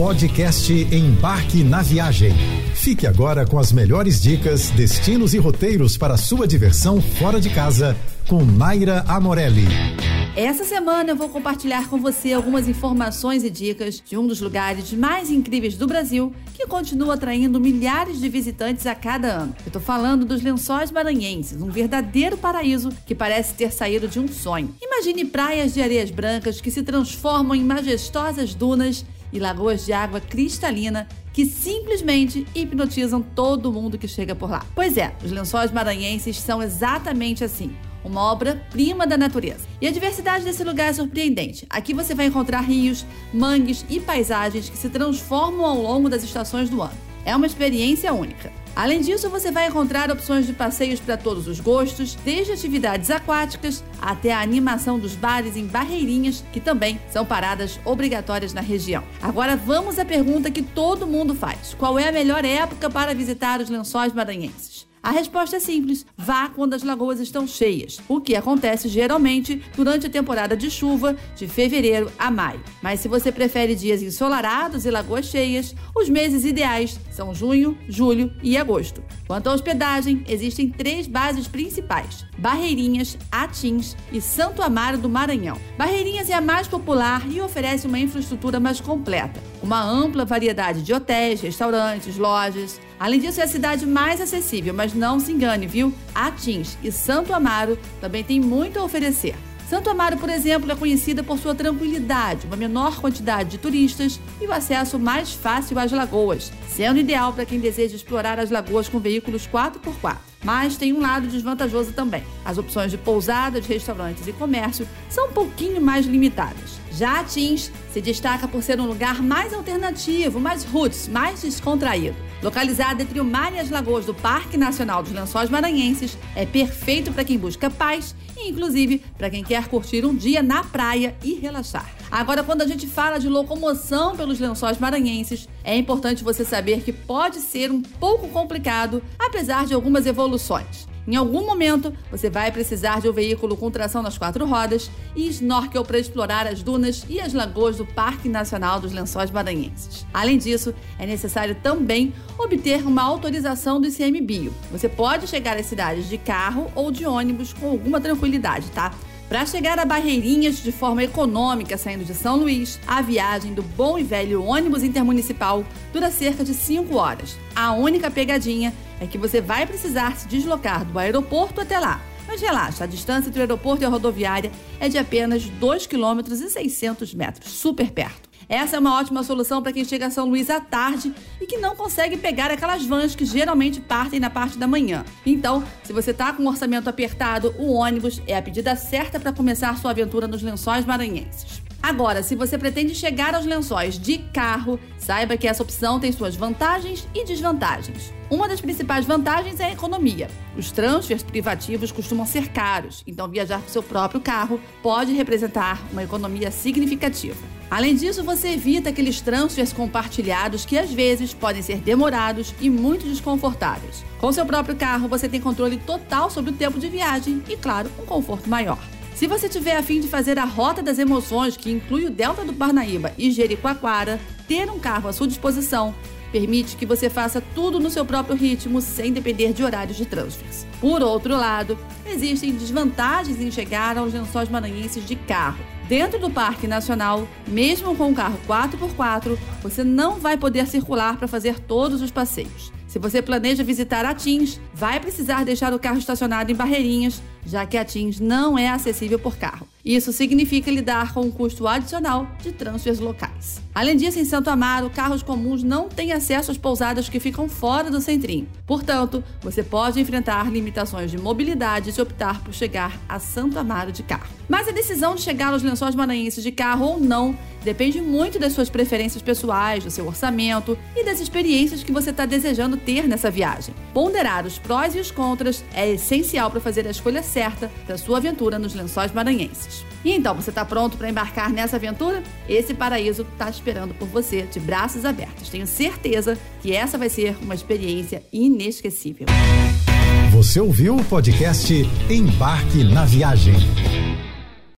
Podcast Embarque na Viagem. Fique agora com as melhores dicas, destinos e roteiros para sua diversão fora de casa com Naira Amorelli. Essa semana eu vou compartilhar com você algumas informações e dicas de um dos lugares mais incríveis do Brasil que continua atraindo milhares de visitantes a cada ano. Eu tô falando dos Lençóis Maranhenses, um verdadeiro paraíso que parece ter saído de um sonho. Imagine praias de areias brancas que se transformam em majestosas dunas e lagoas de água cristalina que simplesmente hipnotizam todo mundo que chega por lá. Pois é, os lençóis maranhenses são exatamente assim uma obra-prima da natureza. E a diversidade desse lugar é surpreendente. Aqui você vai encontrar rios, mangues e paisagens que se transformam ao longo das estações do ano. É uma experiência única. Além disso, você vai encontrar opções de passeios para todos os gostos, desde atividades aquáticas até a animação dos bares em barreirinhas, que também são paradas obrigatórias na região. Agora vamos à pergunta que todo mundo faz: qual é a melhor época para visitar os lençóis maranhenses? A resposta é simples: vá quando as lagoas estão cheias, o que acontece geralmente durante a temporada de chuva de fevereiro a maio. Mas se você prefere dias ensolarados e lagoas cheias, os meses ideais são junho, julho e agosto. Quanto à hospedagem, existem três bases principais: Barreirinhas, Atins e Santo Amaro do Maranhão. Barreirinhas é a mais popular e oferece uma infraestrutura mais completa, uma ampla variedade de hotéis, restaurantes, lojas. Além disso, é a cidade mais acessível, mas não se engane, viu? Atins e Santo Amaro também tem muito a oferecer. Santo Amaro, por exemplo, é conhecida por sua tranquilidade, uma menor quantidade de turistas e o acesso mais fácil às lagoas, sendo ideal para quem deseja explorar as lagoas com veículos 4x4. Mas tem um lado desvantajoso também. As opções de pousadas, restaurantes e comércio são um pouquinho mais limitadas. Já Atins se destaca por ser um lugar mais alternativo, mais roots, mais descontraído. Localizado entre o mar e as lagoas do Parque Nacional dos Lençóis Maranhenses, é perfeito para quem busca paz e, inclusive, para quem quer curtir um dia na praia e relaxar. Agora, quando a gente fala de locomoção pelos lençóis maranhenses, é importante você saber que pode ser um pouco complicado, apesar de algumas evoluções. Em algum momento, você vai precisar de um veículo com tração nas quatro rodas e snorkel para explorar as dunas e as lagoas do Parque Nacional dos Lençóis Maranhenses. Além disso, é necessário também obter uma autorização do ICMBio. Você pode chegar às cidades de carro ou de ônibus com alguma tranquilidade, tá? Para chegar a Barreirinhas de forma econômica saindo de São Luís, a viagem do bom e velho ônibus intermunicipal dura cerca de 5 horas. A única pegadinha é que você vai precisar se deslocar do aeroporto até lá. Mas relaxa, a distância entre o aeroporto e a rodoviária é de apenas 2,6 km e 600 metros, super perto. Essa é uma ótima solução para quem chega a São Luís à tarde e que não consegue pegar aquelas vans que geralmente partem na parte da manhã. Então, se você está com um orçamento apertado, o ônibus é a pedida certa para começar sua aventura nos lençóis maranhenses. Agora, se você pretende chegar aos lençóis de carro, saiba que essa opção tem suas vantagens e desvantagens. Uma das principais vantagens é a economia. Os transfers privativos costumam ser caros, então viajar com seu próprio carro pode representar uma economia significativa. Além disso, você evita aqueles transfers compartilhados que às vezes podem ser demorados e muito desconfortáveis. Com seu próprio carro, você tem controle total sobre o tempo de viagem e, claro, um conforto maior. Se você tiver a fim de fazer a Rota das Emoções, que inclui o Delta do Parnaíba e Jericoacoara, ter um carro à sua disposição permite que você faça tudo no seu próprio ritmo sem depender de horários de transfers. Por outro lado, existem desvantagens em chegar aos lençóis maranhenses de carro. Dentro do Parque Nacional, mesmo com um carro 4x4, você não vai poder circular para fazer todos os passeios. Se você planeja visitar Atins, vai precisar deixar o carro estacionado em Barreirinhas, já que Atins não é acessível por carro. Isso significa lidar com um custo adicional de transfers locais. Além disso, em Santo Amaro, carros comuns não têm acesso às pousadas que ficam fora do centrinho. Portanto, você pode enfrentar limitações de mobilidade se optar por chegar a Santo Amaro de carro. Mas a decisão de chegar aos lençóis maranhenses de carro ou não depende muito das suas preferências pessoais, do seu orçamento e das experiências que você está desejando ter nessa viagem. Ponderar os prós e os contras é essencial para fazer a escolha certa da sua aventura nos lençóis maranhenses. E então, você está pronto para embarcar nessa aventura? Esse paraíso está esperando por você de braços abertos. Tenho certeza que essa vai ser uma experiência inesquecível. Você ouviu o podcast Embarque na Viagem.